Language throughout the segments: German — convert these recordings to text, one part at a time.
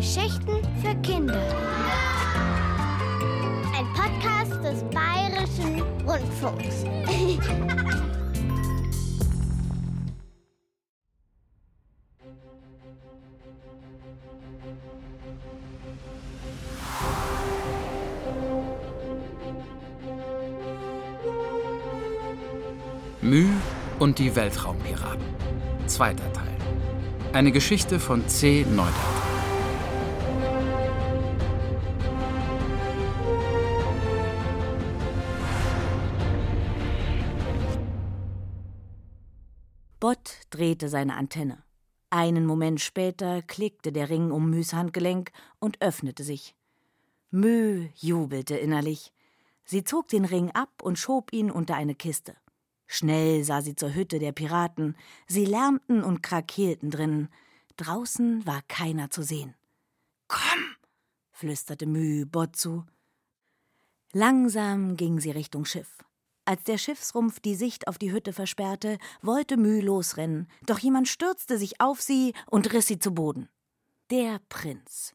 Geschichten für Kinder. Ein Podcast des Bayerischen Rundfunks. Müh und die Weltraumpiraten. Zweiter Teil. Eine Geschichte von C. Neudert. Bott drehte seine Antenne. Einen Moment später klickte der Ring um Mühs Handgelenk und öffnete sich. Müh jubelte innerlich. Sie zog den Ring ab und schob ihn unter eine Kiste. Schnell sah sie zur Hütte der Piraten. Sie lärmten und krakelten drinnen. Draußen war keiner zu sehen. Komm, flüsterte Müh Bott zu. Langsam ging sie Richtung Schiff. Als der Schiffsrumpf die Sicht auf die Hütte versperrte, wollte Müh losrennen, doch jemand stürzte sich auf sie und riss sie zu Boden. Der Prinz.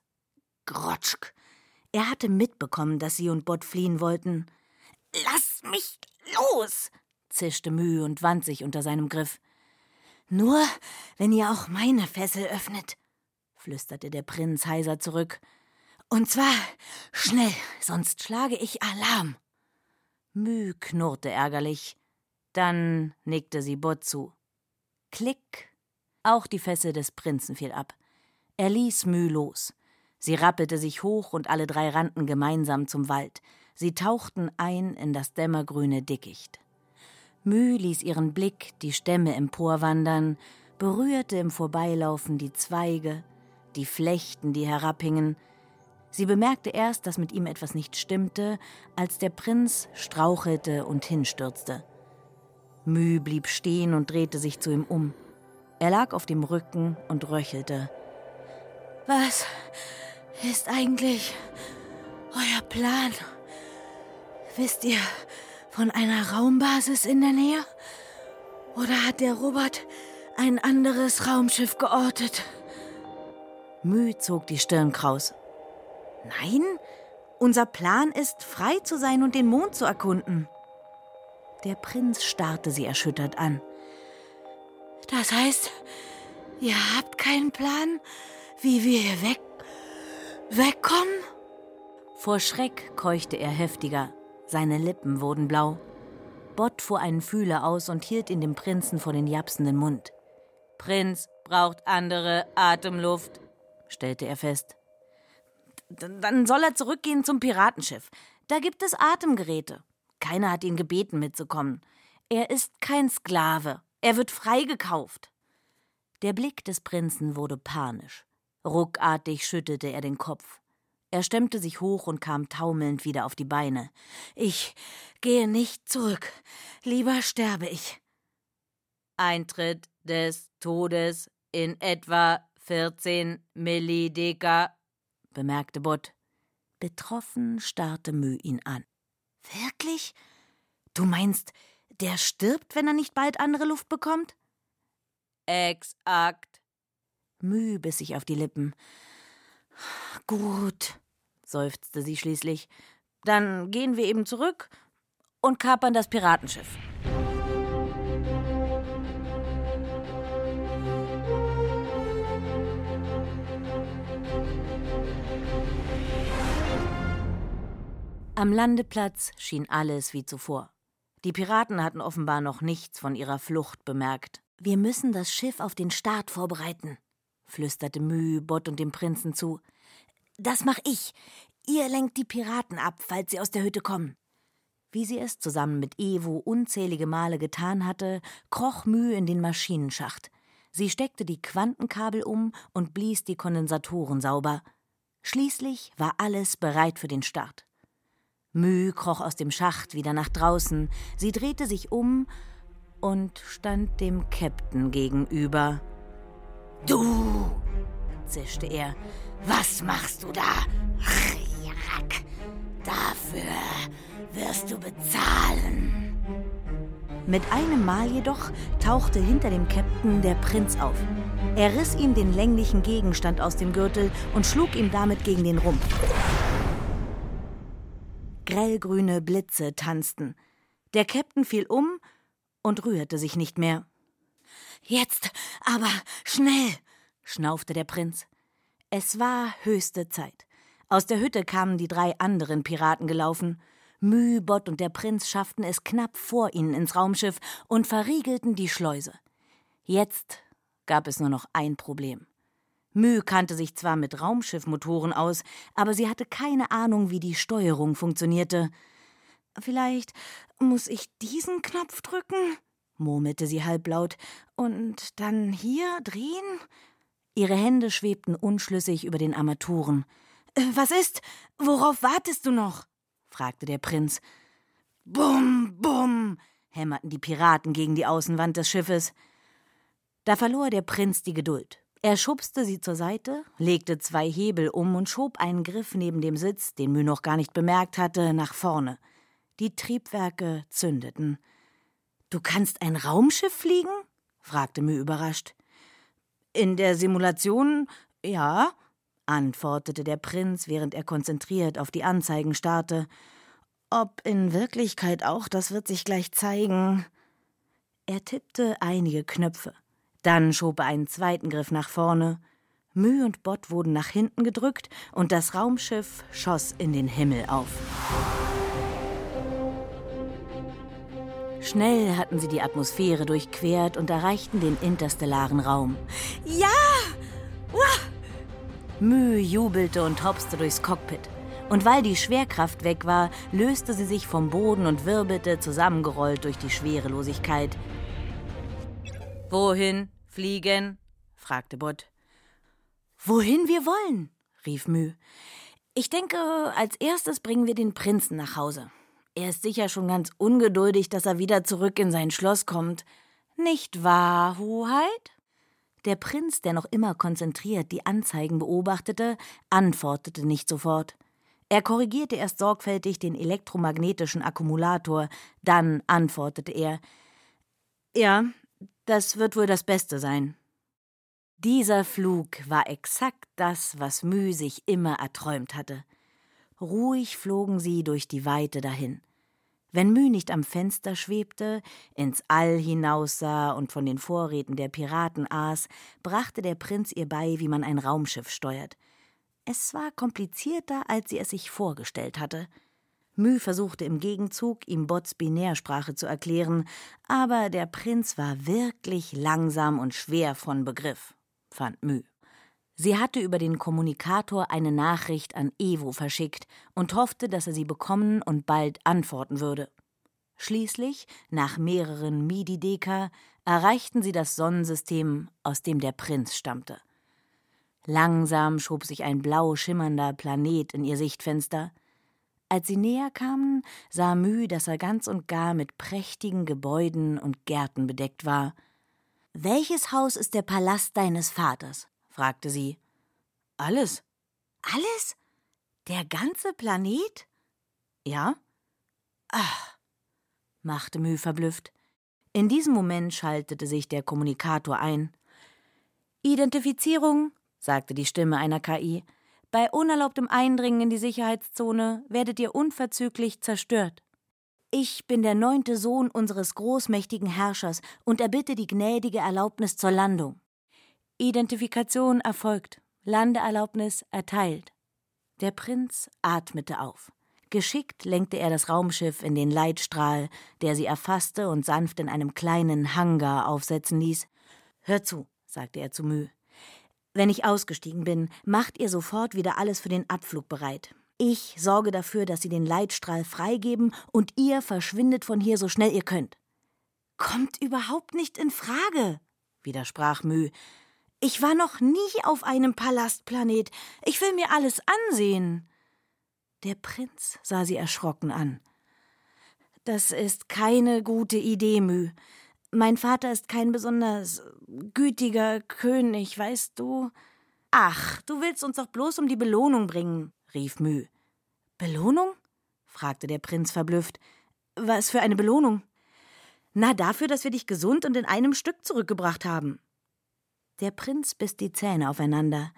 Grotschk. Er hatte mitbekommen, dass sie und Bott fliehen wollten. Lass mich los, zischte Mühe und wand sich unter seinem Griff. Nur, wenn ihr auch meine Fessel öffnet, flüsterte der Prinz heiser zurück. Und zwar schnell, sonst schlage ich Alarm. Müh knurrte ärgerlich. Dann nickte sie Bott zu. Klick. Auch die Fessel des Prinzen fiel ab. Er ließ Müh los. Sie rappelte sich hoch und alle drei rannten gemeinsam zum Wald. Sie tauchten ein in das dämmergrüne Dickicht. Müh ließ ihren Blick die Stämme emporwandern, berührte im Vorbeilaufen die Zweige, die Flechten, die herabhingen. Sie bemerkte erst, dass mit ihm etwas nicht stimmte, als der Prinz strauchelte und hinstürzte. Müh blieb stehen und drehte sich zu ihm um. Er lag auf dem Rücken und röchelte. Was ist eigentlich euer Plan? Wisst ihr, von einer Raumbasis in der Nähe? Oder hat der Robert ein anderes Raumschiff geortet? Müh zog die Stirn kraus. Nein, unser Plan ist, frei zu sein und den Mond zu erkunden. Der Prinz starrte sie erschüttert an. Das heißt, ihr habt keinen Plan, wie wir hier weg wegkommen? Vor Schreck keuchte er heftiger. Seine Lippen wurden blau. Bott fuhr einen Fühler aus und hielt ihn dem Prinzen vor den japsenden Mund. Prinz braucht andere Atemluft, stellte er fest. Dann soll er zurückgehen zum Piratenschiff. Da gibt es Atemgeräte. Keiner hat ihn gebeten, mitzukommen. Er ist kein Sklave. Er wird freigekauft. Der Blick des Prinzen wurde panisch. Ruckartig schüttelte er den Kopf. Er stemmte sich hoch und kam taumelnd wieder auf die Beine. Ich gehe nicht zurück. Lieber sterbe ich. Eintritt des Todes in etwa 14 Millideka, bemerkte Bott. Betroffen starrte Mü ihn an. Wirklich? Du meinst, der stirbt, wenn er nicht bald andere Luft bekommt? Exakt. Mü biss sich auf die Lippen. Gut, seufzte sie schließlich. Dann gehen wir eben zurück und kapern das Piratenschiff. Am Landeplatz schien alles wie zuvor. Die Piraten hatten offenbar noch nichts von ihrer Flucht bemerkt. Wir müssen das Schiff auf den Start vorbereiten, flüsterte Müh Bott und dem Prinzen zu. Das mach ich. Ihr lenkt die Piraten ab, falls sie aus der Hütte kommen. Wie sie es zusammen mit Evo unzählige Male getan hatte, kroch Mühe in den Maschinenschacht. Sie steckte die Quantenkabel um und blies die Kondensatoren sauber. Schließlich war alles bereit für den Start. Müh kroch aus dem Schacht wieder nach draußen. Sie drehte sich um und stand dem Käpt'n gegenüber. Du! zischte er. Was machst du da? Dafür wirst du bezahlen. Mit einem Mal jedoch tauchte hinter dem Käpt'n der Prinz auf. Er riss ihm den länglichen Gegenstand aus dem Gürtel und schlug ihm damit gegen den Rumpf. Grellgrüne Blitze tanzten. Der Käpt'n fiel um und rührte sich nicht mehr. Jetzt aber schnell, schnaufte der Prinz. Es war höchste Zeit. Aus der Hütte kamen die drei anderen Piraten gelaufen. Mühbott und der Prinz schafften es knapp vor ihnen ins Raumschiff und verriegelten die Schleuse. Jetzt gab es nur noch ein Problem. Müh kannte sich zwar mit Raumschiffmotoren aus, aber sie hatte keine Ahnung, wie die Steuerung funktionierte. Vielleicht muss ich diesen Knopf drücken? murmelte sie halblaut. Und dann hier drehen? Ihre Hände schwebten unschlüssig über den Armaturen. Äh, was ist? Worauf wartest du noch? fragte der Prinz. Bum, bum, hämmerten die Piraten gegen die Außenwand des Schiffes. Da verlor der Prinz die Geduld. Er schubste sie zur Seite, legte zwei Hebel um und schob einen Griff neben dem Sitz, den Mü noch gar nicht bemerkt hatte, nach vorne. Die Triebwerke zündeten. Du kannst ein Raumschiff fliegen? fragte Mü überrascht. In der Simulation ja, antwortete der Prinz, während er konzentriert auf die Anzeigen starrte. Ob in Wirklichkeit auch, das wird sich gleich zeigen. Er tippte einige Knöpfe. Dann schob er einen zweiten Griff nach vorne. Müh und Bott wurden nach hinten gedrückt und das Raumschiff schoss in den Himmel auf. Schnell hatten sie die Atmosphäre durchquert und erreichten den interstellaren Raum. Ja! Uah! Müh jubelte und hopste durchs Cockpit. Und weil die Schwerkraft weg war, löste sie sich vom Boden und wirbelte zusammengerollt durch die Schwerelosigkeit. Wohin fliegen? fragte Bott. Wohin wir wollen, rief Müh. Ich denke, als erstes bringen wir den Prinzen nach Hause. Er ist sicher schon ganz ungeduldig, dass er wieder zurück in sein Schloss kommt. Nicht wahr, Hoheit? Der Prinz, der noch immer konzentriert die Anzeigen beobachtete, antwortete nicht sofort. Er korrigierte erst sorgfältig den elektromagnetischen Akkumulator, dann antwortete er Ja, das wird wohl das Beste sein. Dieser Flug war exakt das, was Müh sich immer erträumt hatte. Ruhig flogen sie durch die Weite dahin. Wenn Müh nicht am Fenster schwebte, ins All hinaussah und von den Vorräten der Piraten aß, brachte der Prinz ihr bei, wie man ein Raumschiff steuert. Es war komplizierter, als sie es sich vorgestellt hatte. Müh versuchte im Gegenzug, ihm Bots Binärsprache zu erklären, aber der Prinz war wirklich langsam und schwer von Begriff, fand Müh. Sie hatte über den Kommunikator eine Nachricht an Evo verschickt und hoffte, dass er sie bekommen und bald antworten würde. Schließlich, nach mehreren Midi-Deka, erreichten sie das Sonnensystem, aus dem der Prinz stammte. Langsam schob sich ein blau schimmernder Planet in ihr Sichtfenster. Als sie näher kamen, sah Mü, dass er ganz und gar mit prächtigen Gebäuden und Gärten bedeckt war. Welches Haus ist der Palast deines Vaters? fragte sie. Alles. Alles? Der ganze Planet? Ja. Ach, machte Müh verblüfft. In diesem Moment schaltete sich der Kommunikator ein. Identifizierung, sagte die Stimme einer KI. Bei unerlaubtem Eindringen in die Sicherheitszone werdet ihr unverzüglich zerstört. Ich bin der neunte Sohn unseres großmächtigen Herrschers und erbitte die gnädige Erlaubnis zur Landung. Identifikation erfolgt, Landeerlaubnis erteilt. Der Prinz atmete auf. Geschickt lenkte er das Raumschiff in den Leitstrahl, der sie erfasste und sanft in einem kleinen Hangar aufsetzen ließ. Hör zu, sagte er zu Müh. Wenn ich ausgestiegen bin, macht ihr sofort wieder alles für den Abflug bereit. Ich sorge dafür, dass sie den Leitstrahl freigeben und ihr verschwindet von hier so schnell ihr könnt. Kommt überhaupt nicht in Frage, widersprach Müh. Ich war noch nie auf einem Palastplanet. Ich will mir alles ansehen. Der Prinz sah sie erschrocken an. Das ist keine gute Idee, Mü. Mein Vater ist kein besonders gütiger König, weißt du? Ach, du willst uns doch bloß um die Belohnung bringen, rief Mü. Belohnung? fragte der Prinz verblüfft. Was für eine Belohnung? Na, dafür, dass wir dich gesund und in einem Stück zurückgebracht haben. Der Prinz biss die Zähne aufeinander.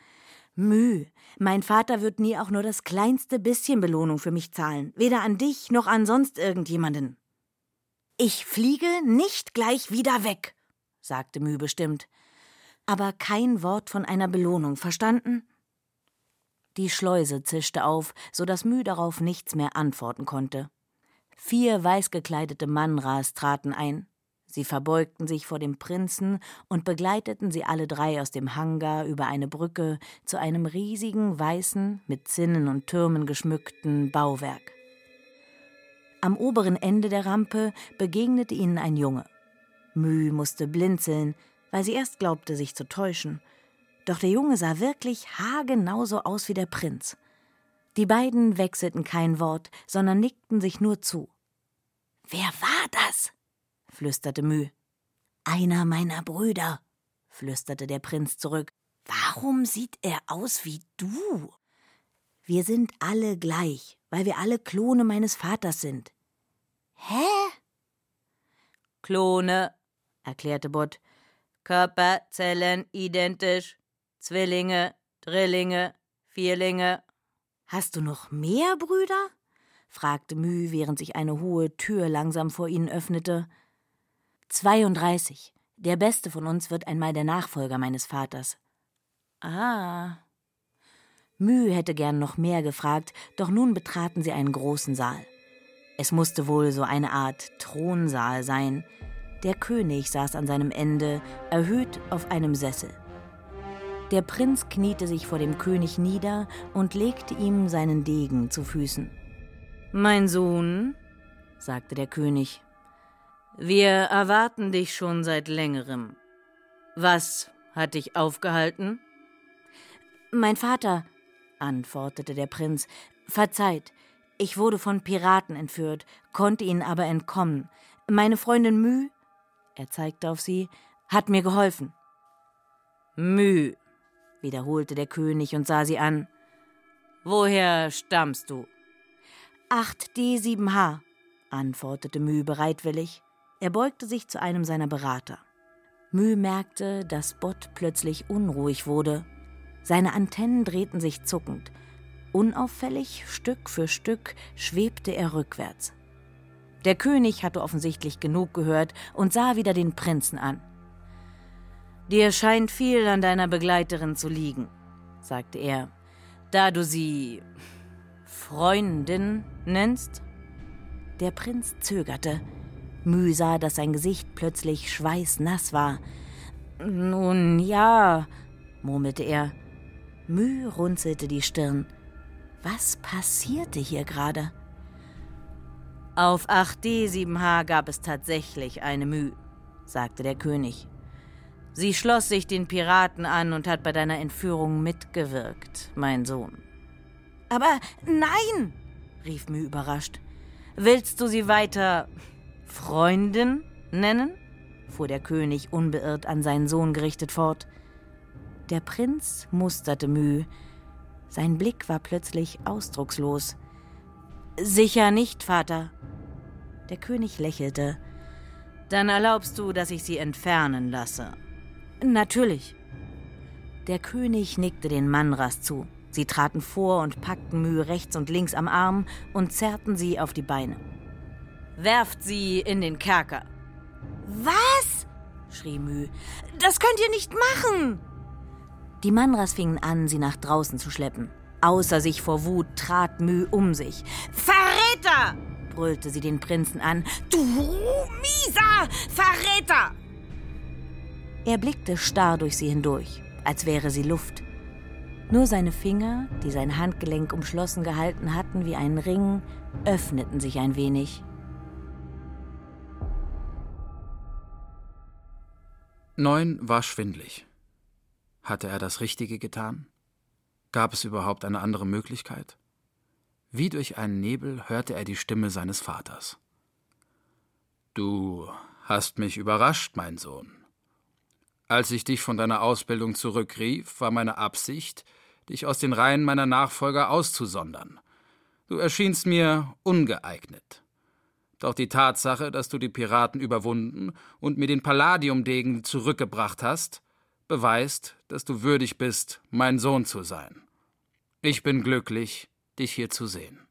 Müh, mein Vater wird nie auch nur das kleinste bisschen Belohnung für mich zahlen, weder an dich noch an sonst irgendjemanden. Ich fliege nicht gleich wieder weg, sagte Müh bestimmt. Aber kein Wort von einer Belohnung, verstanden? Die Schleuse zischte auf, so dass Müh darauf nichts mehr antworten konnte. Vier weißgekleidete Mannras traten ein. Sie verbeugten sich vor dem Prinzen und begleiteten sie alle drei aus dem Hangar über eine Brücke zu einem riesigen, weißen, mit Zinnen und Türmen geschmückten Bauwerk. Am oberen Ende der Rampe begegnete ihnen ein Junge. Müh musste blinzeln, weil sie erst glaubte, sich zu täuschen. Doch der Junge sah wirklich haargenau so aus wie der Prinz. Die beiden wechselten kein Wort, sondern nickten sich nur zu. Wer war das? flüsterte Müh. Einer meiner Brüder, flüsterte der Prinz zurück. Warum sieht er aus wie du? Wir sind alle gleich, weil wir alle Klone meines Vaters sind. Hä? Klone, erklärte Bott. Körperzellen identisch. Zwillinge, Drillinge, Vierlinge. Hast du noch mehr Brüder? fragte Müh, während sich eine hohe Tür langsam vor ihnen öffnete. 32. Der beste von uns wird einmal der Nachfolger meines Vaters. Ah. Müh hätte gern noch mehr gefragt, doch nun betraten sie einen großen Saal. Es musste wohl so eine Art Thronsaal sein. Der König saß an seinem Ende, erhöht auf einem Sessel. Der Prinz kniete sich vor dem König nieder und legte ihm seinen Degen zu Füßen. Mein Sohn, sagte der König, wir erwarten dich schon seit längerem. Was hat dich aufgehalten? Mein Vater, antwortete der Prinz, verzeiht, ich wurde von Piraten entführt, konnte ihnen aber entkommen. Meine Freundin Mü, er zeigte auf sie, hat mir geholfen. Mü, wiederholte der König und sah sie an. Woher stammst du? 8D7H, antwortete Mü bereitwillig. Er beugte sich zu einem seiner Berater. Mü merkte, dass Bott plötzlich unruhig wurde. Seine Antennen drehten sich zuckend. Unauffällig, Stück für Stück, schwebte er rückwärts. Der König hatte offensichtlich genug gehört und sah wieder den Prinzen an. Dir scheint viel an deiner Begleiterin zu liegen, sagte er, da du sie Freundin nennst. Der Prinz zögerte. Müh sah, dass sein Gesicht plötzlich schweißnass war. Nun ja, murmelte er. Müh runzelte die Stirn. Was passierte hier gerade? Auf 8D7H gab es tatsächlich eine Müh, sagte der König. Sie schloss sich den Piraten an und hat bei deiner Entführung mitgewirkt, mein Sohn. Aber nein, rief Müh überrascht. Willst du sie weiter Freundin nennen? fuhr der König unbeirrt an seinen Sohn gerichtet fort. Der Prinz musterte Müh. Sein Blick war plötzlich ausdruckslos. Sicher nicht, Vater. Der König lächelte. Dann erlaubst du, dass ich sie entfernen lasse. Natürlich. Der König nickte den Mannras zu. Sie traten vor und packten Mühe rechts und links am Arm und zerrten sie auf die Beine. Werft sie in den Kerker. Was? schrie Müh. Das könnt ihr nicht machen! Die Manras fingen an, sie nach draußen zu schleppen. Außer sich vor Wut trat Müh um sich. Verräter! brüllte sie den Prinzen an. Du mieser Verräter! Er blickte starr durch sie hindurch, als wäre sie Luft. Nur seine Finger, die sein Handgelenk umschlossen gehalten hatten wie einen Ring, öffneten sich ein wenig. Neun war schwindlig. Hatte er das Richtige getan? Gab es überhaupt eine andere Möglichkeit? Wie durch einen Nebel hörte er die Stimme seines Vaters. Du hast mich überrascht, mein Sohn. Als ich dich von deiner Ausbildung zurückrief, war meine Absicht, dich aus den Reihen meiner Nachfolger auszusondern. Du erschienst mir ungeeignet. Doch die Tatsache, dass du die Piraten überwunden und mir den Palladiumdegen zurückgebracht hast, beweist, dass du würdig bist, mein Sohn zu sein. Ich bin glücklich, dich hier zu sehen.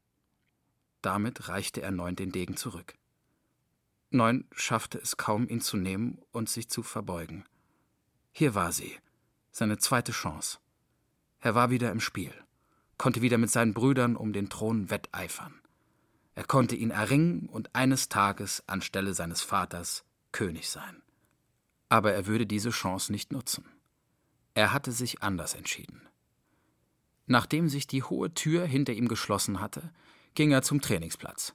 Damit reichte er Neun den Degen zurück. Neun schaffte es kaum, ihn zu nehmen und sich zu verbeugen. Hier war sie, seine zweite Chance. Er war wieder im Spiel, konnte wieder mit seinen Brüdern um den Thron wetteifern. Er konnte ihn erringen und eines Tages anstelle seines Vaters König sein. Aber er würde diese Chance nicht nutzen. Er hatte sich anders entschieden. Nachdem sich die hohe Tür hinter ihm geschlossen hatte, ging er zum Trainingsplatz.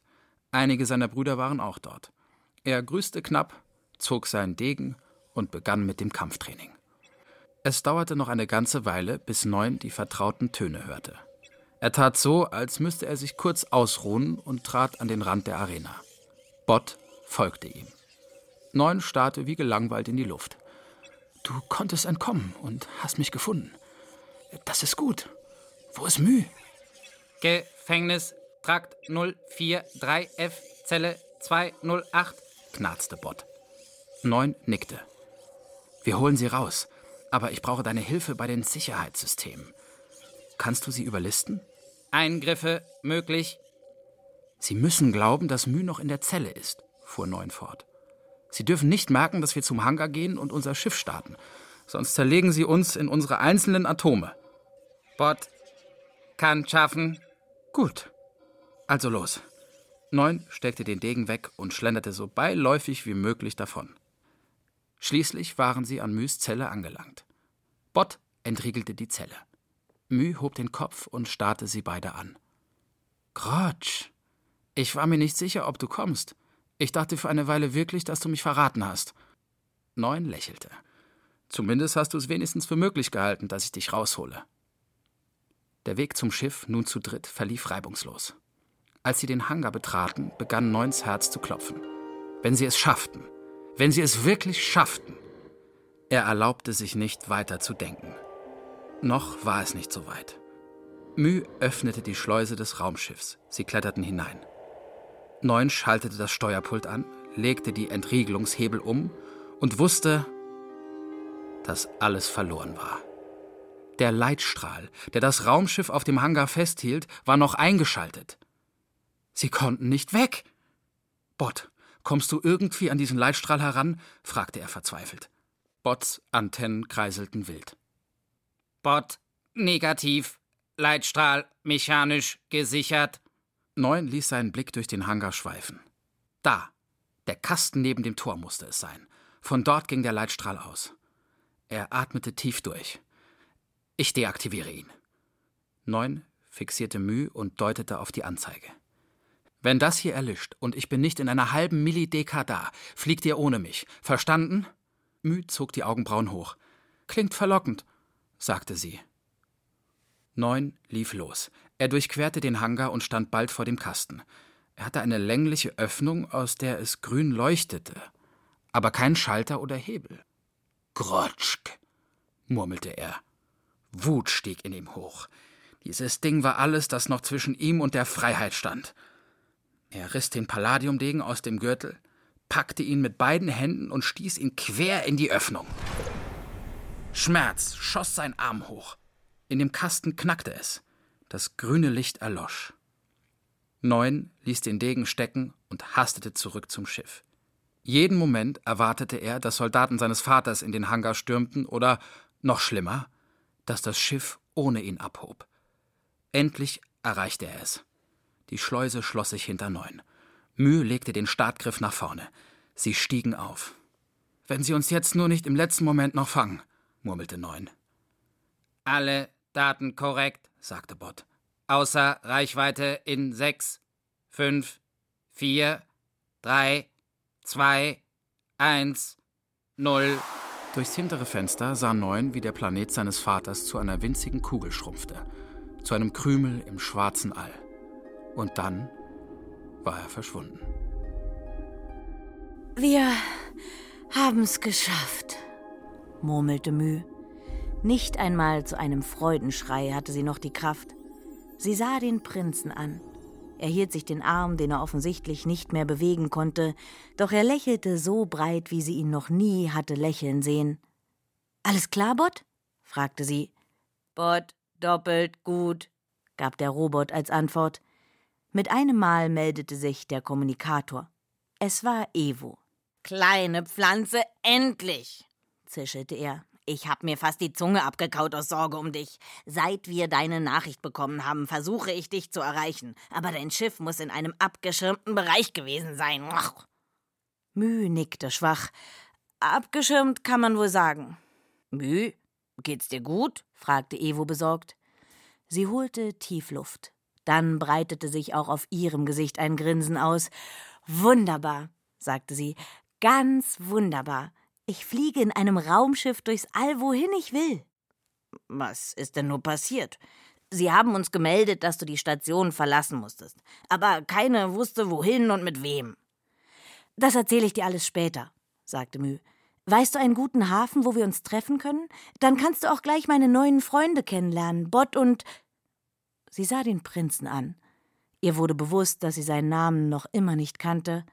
Einige seiner Brüder waren auch dort. Er grüßte knapp, zog seinen Degen und begann mit dem Kampftraining. Es dauerte noch eine ganze Weile, bis Neun die vertrauten Töne hörte. Er tat so, als müsste er sich kurz ausruhen und trat an den Rand der Arena. Bott folgte ihm. Neun starrte wie gelangweilt in die Luft. Du konntest entkommen und hast mich gefunden. Das ist gut. Wo ist Müh? Gefängnis, Trakt 043F, Zelle 208, knarzte Bott. Neun nickte. Wir holen sie raus, aber ich brauche deine Hilfe bei den Sicherheitssystemen. Kannst du sie überlisten? Eingriffe möglich. Sie müssen glauben, dass Mü noch in der Zelle ist, fuhr Neun fort. Sie dürfen nicht merken, dass wir zum Hangar gehen und unser Schiff starten. Sonst zerlegen sie uns in unsere einzelnen Atome. Bot kann schaffen. Gut. Also los. Neun steckte den Degen weg und schlenderte so beiläufig wie möglich davon. Schließlich waren sie an Müs Zelle angelangt. Bott entriegelte die Zelle. Mü hob den Kopf und starrte sie beide an. Grotsch, ich war mir nicht sicher, ob du kommst. Ich dachte für eine Weile wirklich, dass du mich verraten hast. Neun lächelte. Zumindest hast du es wenigstens für möglich gehalten, dass ich dich raushole. Der Weg zum Schiff, nun zu dritt, verlief reibungslos. Als sie den Hangar betraten, begann Neuns Herz zu klopfen. Wenn sie es schafften, wenn sie es wirklich schafften. Er erlaubte sich nicht weiter zu denken. Noch war es nicht so weit. Mü öffnete die Schleuse des Raumschiffs. Sie kletterten hinein. Neun schaltete das Steuerpult an, legte die Entriegelungshebel um und wusste, dass alles verloren war. Der Leitstrahl, der das Raumschiff auf dem Hangar festhielt, war noch eingeschaltet. Sie konnten nicht weg. Bot, kommst du irgendwie an diesen Leitstrahl heran? fragte er verzweifelt. Bots Antennen kreiselten wild. Bot negativ, Leitstrahl mechanisch gesichert. Neun ließ seinen Blick durch den Hangar schweifen. Da, der Kasten neben dem Tor musste es sein. Von dort ging der Leitstrahl aus. Er atmete tief durch. Ich deaktiviere ihn. Neun fixierte Müh und deutete auf die Anzeige. Wenn das hier erlischt und ich bin nicht in einer halben Millideka da, fliegt ihr ohne mich. Verstanden? Müh zog die Augenbrauen hoch. Klingt verlockend sagte sie. Neun lief los. Er durchquerte den Hangar und stand bald vor dem Kasten. Er hatte eine längliche Öffnung, aus der es grün leuchtete, aber kein Schalter oder Hebel. Grotschk, murmelte er. Wut stieg in ihm hoch. Dieses Ding war alles, das noch zwischen ihm und der Freiheit stand. Er riss den Palladiumdegen aus dem Gürtel, packte ihn mit beiden Händen und stieß ihn quer in die Öffnung. Schmerz schoss sein Arm hoch. In dem Kasten knackte es. Das grüne Licht erlosch. Neun ließ den Degen stecken und hastete zurück zum Schiff. Jeden Moment erwartete er, dass Soldaten seines Vaters in den Hangar stürmten oder, noch schlimmer, dass das Schiff ohne ihn abhob. Endlich erreichte er es. Die Schleuse schloss sich hinter Neun. Mühe legte den Startgriff nach vorne. Sie stiegen auf. Wenn sie uns jetzt nur nicht im letzten Moment noch fangen, murmelte Neun. Alle Daten korrekt, sagte Bott. Außer Reichweite in sechs, fünf, vier, drei, zwei, eins, null. Durchs hintere Fenster sah Neun, wie der Planet seines Vaters zu einer winzigen Kugel schrumpfte, zu einem Krümel im schwarzen All. Und dann war er verschwunden. Wir haben's geschafft, murmelte Mü. Nicht einmal zu einem Freudenschrei hatte sie noch die Kraft. Sie sah den Prinzen an. Er hielt sich den Arm, den er offensichtlich nicht mehr bewegen konnte, doch er lächelte so breit, wie sie ihn noch nie hatte lächeln sehen. Alles klar, Bot? fragte sie. Bot, doppelt gut, gab der Robot als Antwort. Mit einem Mal meldete sich der Kommunikator. Es war Evo. Kleine Pflanze, endlich, zischelte er. Ich hab mir fast die Zunge abgekaut aus Sorge um dich. Seit wir deine Nachricht bekommen haben, versuche ich dich zu erreichen. Aber dein Schiff muss in einem abgeschirmten Bereich gewesen sein. Mü nickte schwach. Abgeschirmt kann man wohl sagen. Mü, geht's dir gut? fragte Evo besorgt. Sie holte tief Luft. Dann breitete sich auch auf ihrem Gesicht ein Grinsen aus. Wunderbar, sagte sie. Ganz wunderbar. Ich fliege in einem Raumschiff durchs All, wohin ich will. Was ist denn nur passiert? Sie haben uns gemeldet, dass du die Station verlassen musstest. Aber keine wusste, wohin und mit wem. Das erzähle ich dir alles später, sagte Mü. Weißt du einen guten Hafen, wo wir uns treffen können? Dann kannst du auch gleich meine neuen Freunde kennenlernen, Bot und. Sie sah den Prinzen an. Ihr wurde bewusst, dass sie seinen Namen noch immer nicht kannte.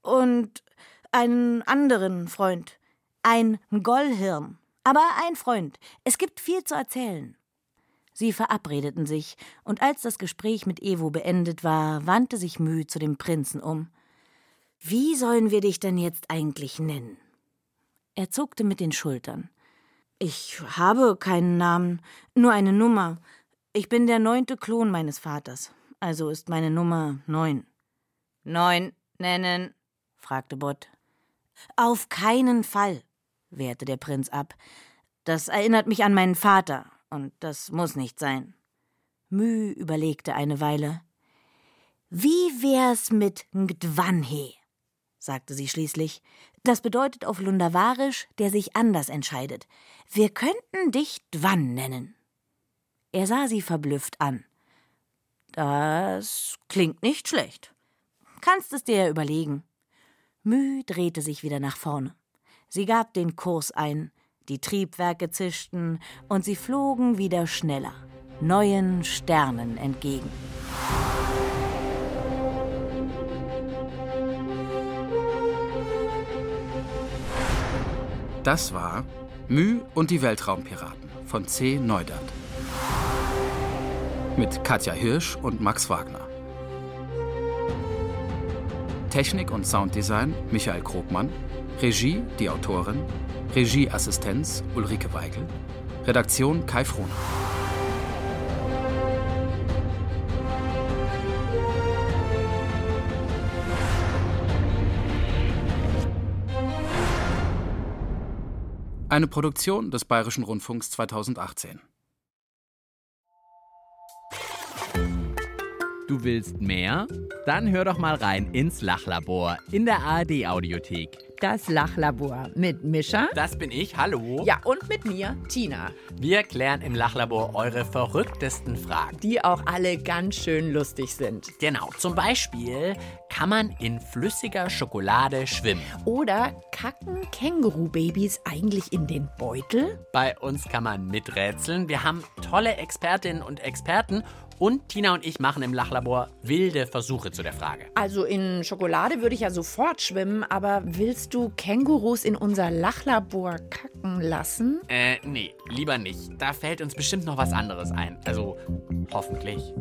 Und einen anderen Freund. Ein Gollhirn. Aber ein Freund. Es gibt viel zu erzählen. Sie verabredeten sich, und als das Gespräch mit Evo beendet war, wandte sich Mü zu dem Prinzen um. Wie sollen wir dich denn jetzt eigentlich nennen? Er zuckte mit den Schultern. Ich habe keinen Namen, nur eine Nummer. Ich bin der neunte Klon meines Vaters, also ist meine Nummer neun. Neun nennen? fragte Bott. Auf keinen Fall, wehrte der Prinz ab. Das erinnert mich an meinen Vater, und das muss nicht sein. Mü überlegte eine Weile. Wie wär's mit Ngdwanhe? sagte sie schließlich. Das bedeutet auf Lundavarisch, der sich anders entscheidet. Wir könnten dich Dwan nennen. Er sah sie verblüfft an. Das klingt nicht schlecht. Kannst es dir überlegen. Mü drehte sich wieder nach vorne. Sie gab den Kurs ein, die Triebwerke zischten und sie flogen wieder schneller, neuen Sternen entgegen. Das war Mü und die Weltraumpiraten von C. Neudert. Mit Katja Hirsch und Max Wagner. Technik und Sounddesign Michael Krogmann, Regie die Autorin, Regieassistenz Ulrike Weigel, Redaktion Kai Frohner. Eine Produktion des Bayerischen Rundfunks 2018. Du willst mehr? Dann hör doch mal rein ins Lachlabor in der ARD Audiothek. Das Lachlabor mit Mischa. Das bin ich, hallo. Ja, und mit mir, Tina. Wir klären im Lachlabor eure verrücktesten Fragen. Die auch alle ganz schön lustig sind. Genau, zum Beispiel, kann man in flüssiger Schokolade schwimmen? Oder kacken Kängurubabys eigentlich in den Beutel? Bei uns kann man miträtseln. Wir haben tolle Expertinnen und Experten und Tina und ich machen im Lachlabor wilde Versuche zu der Frage. Also in Schokolade würde ich ja sofort schwimmen, aber willst du Kängurus in unser Lachlabor kacken lassen? Äh, nee, lieber nicht. Da fällt uns bestimmt noch was anderes ein. Also hoffentlich.